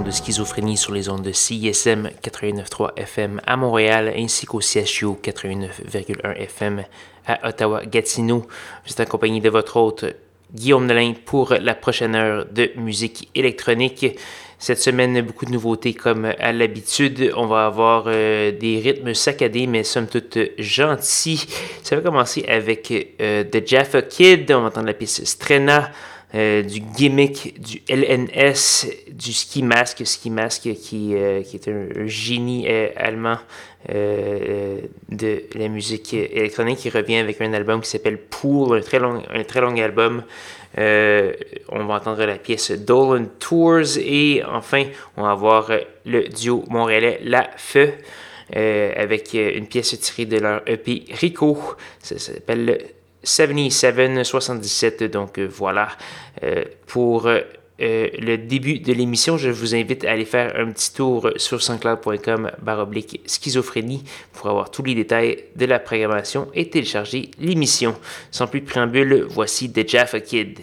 De schizophrénie sur les ondes de CISM 89.3 FM à Montréal ainsi qu'au CHU 89.1 FM à Ottawa-Gatineau. Je suis accompagné de votre hôte Guillaume Nolin pour la prochaine heure de musique électronique. Cette semaine, beaucoup de nouveautés comme à l'habitude. On va avoir euh, des rythmes saccadés, mais somme toute gentils. Ça va commencer avec euh, The Jaffa Kid. On va entendre la pièce Strena. Euh, du gimmick du LNS, du ski mask, ski mask qui, euh, est un, génie euh, allemand de la musique électronique qui revient avec un album qui s'appelle Pool, un très long, un très long album. on va entendre la pièce Dolan Tours et enfin on va voir le duo montréalais La Feu. avec une pièce tirée de leur EP Rico. Ça s'appelle 77 77. Donc euh, voilà euh, pour euh, le début de l'émission. Je vous invite à aller faire un petit tour sur sanscloud.com baroblique schizophrénie pour avoir tous les détails de la programmation et télécharger l'émission. Sans plus de préambule, voici The Jaffa Kid.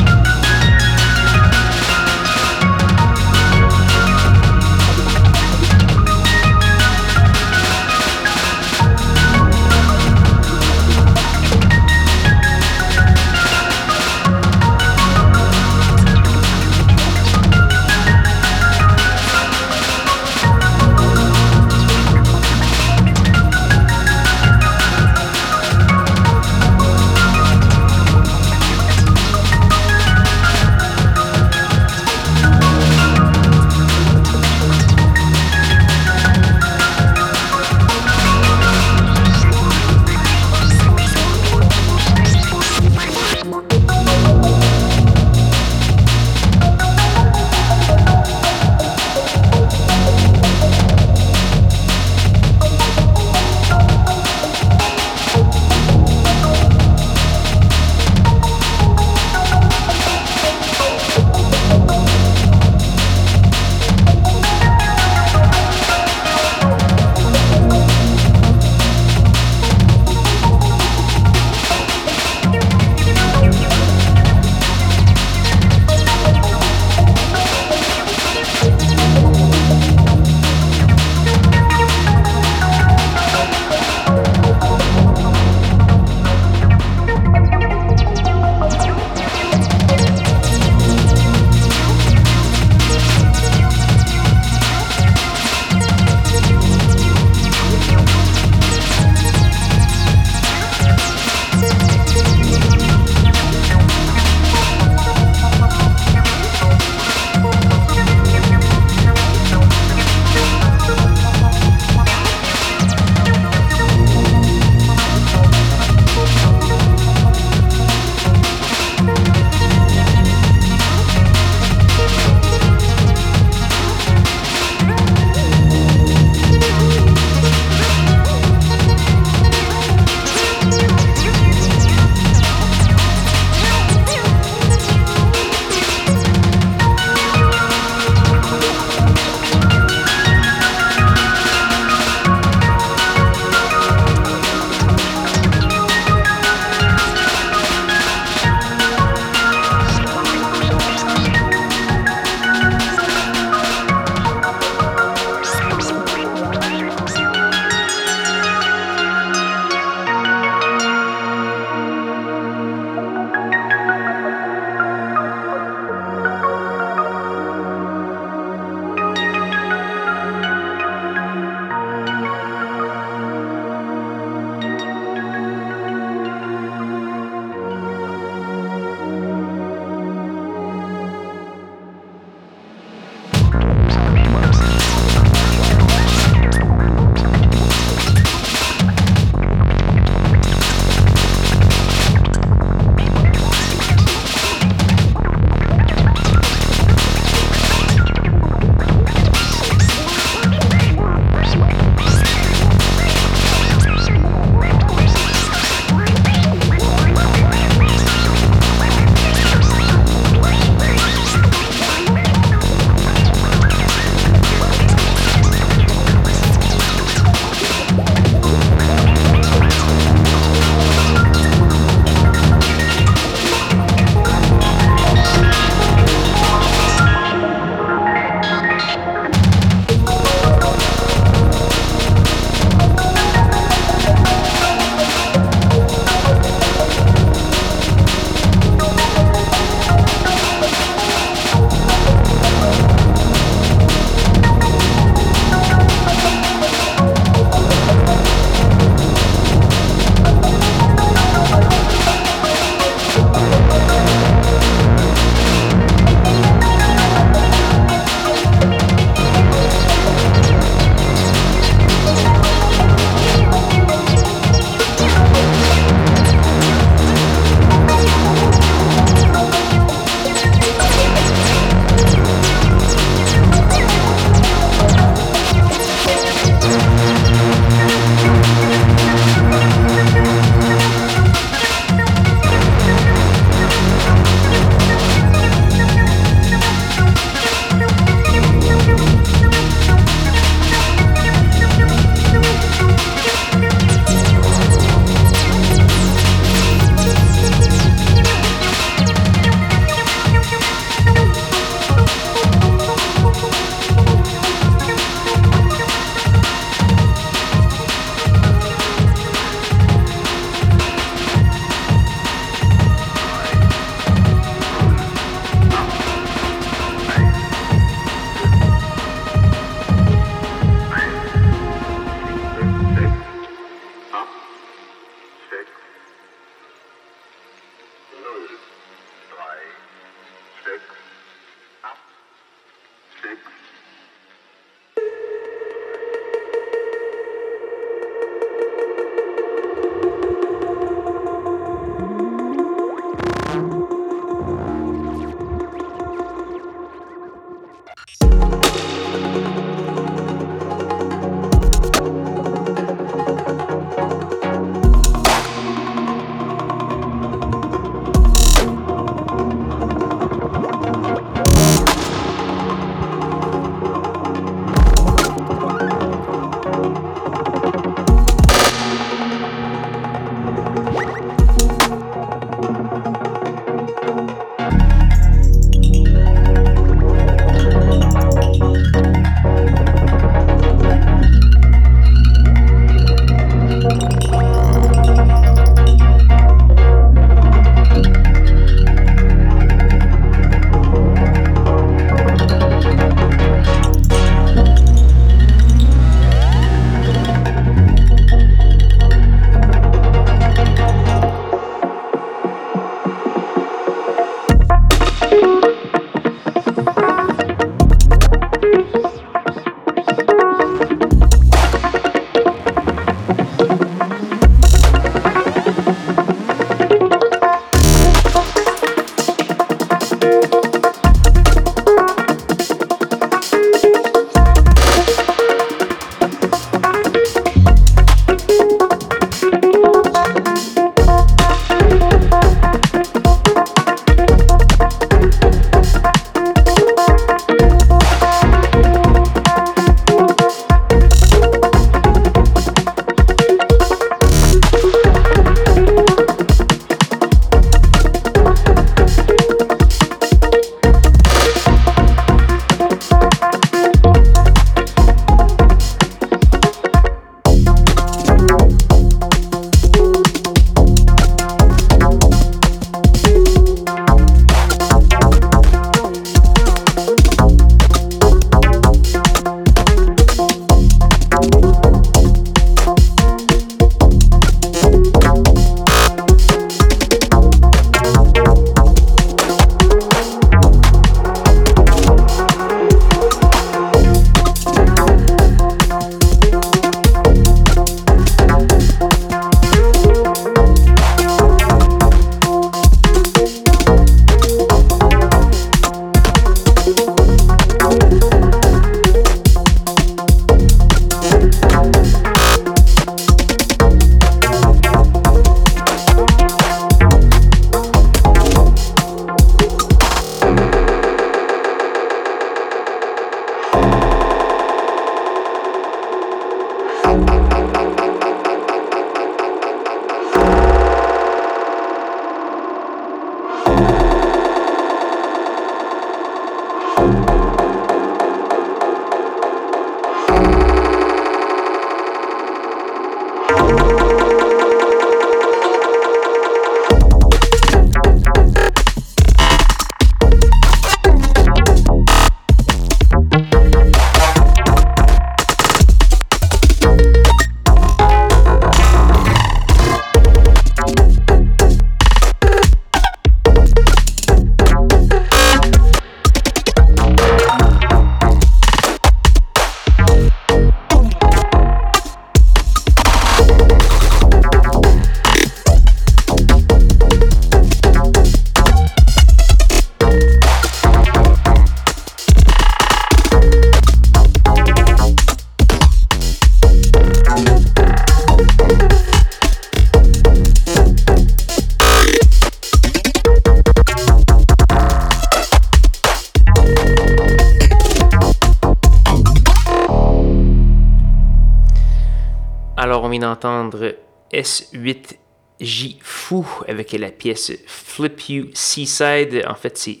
D'entendre S8J Fou avec la pièce Flip You Seaside. En fait, c'est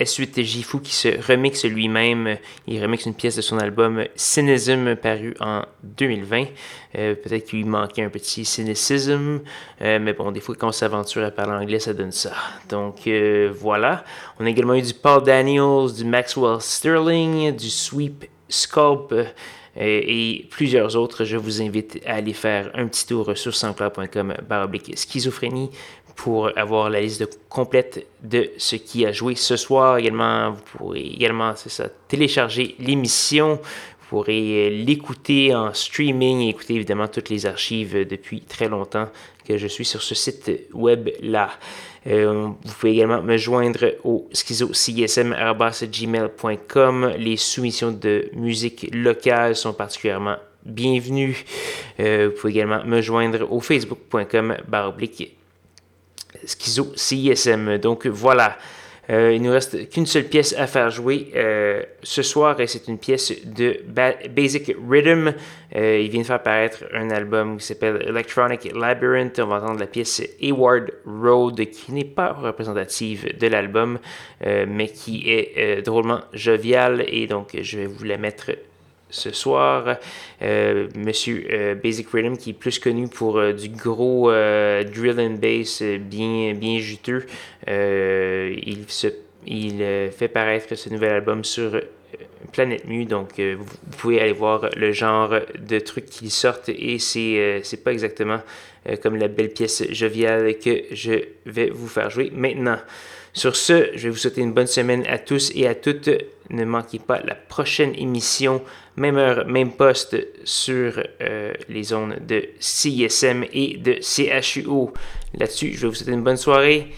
S8J Fou qui se remixe lui-même. Il remixe une pièce de son album Cynicism paru en 2020. Euh, peut-être qu'il lui manquait un petit cynicism, euh, mais bon, des fois, quand on s'aventure à parler anglais, ça donne ça. Donc euh, voilà. On a également eu du Paul Daniels, du Maxwell Sterling, du Sweep Sculpt et plusieurs autres. Je vous invite à aller faire un petit tour sur sanscloud.com baroblique schizophrénie pour avoir la liste complète de ce qui a joué ce soir. Également, vous pourrez également, c'est ça, télécharger l'émission. Vous pourrez l'écouter en streaming et écouter évidemment toutes les archives depuis très longtemps que je suis sur ce site web-là. Euh, vous pouvez également me joindre au schizocism.gmail.com. Les soumissions de musique locale sont particulièrement bienvenues. Euh, vous pouvez également me joindre au facebook.com schizocism. Donc voilà. Euh, il nous reste qu'une seule pièce à faire jouer euh, ce soir et c'est une pièce de Basic Rhythm. Euh, il vient de faire apparaître un album qui s'appelle Electronic Labyrinth. On va entendre la pièce Hayward Road qui n'est pas représentative de l'album mais qui est drôlement joviale et donc je vais vous la mettre ce soir. Euh, monsieur euh, Basic Rhythm, qui est plus connu pour euh, du gros drill and bass bien, bien juteux. il se, il fait paraître ce nouvel album sur Planète Mu, donc vous, pouvez aller voir le genre de trucs qui sortent et c'est c'est pas exactement comme la belle pièce joviale que je vais vous faire jouer maintenant. Sur ce, je vais vous souhaiter une bonne semaine à tous et à toutes. Ne manquez pas la prochaine émission, même heure, même poste sur euh, les zones de CISM et de CHUO. Là-dessus, je vais vous souhaiter une bonne soirée.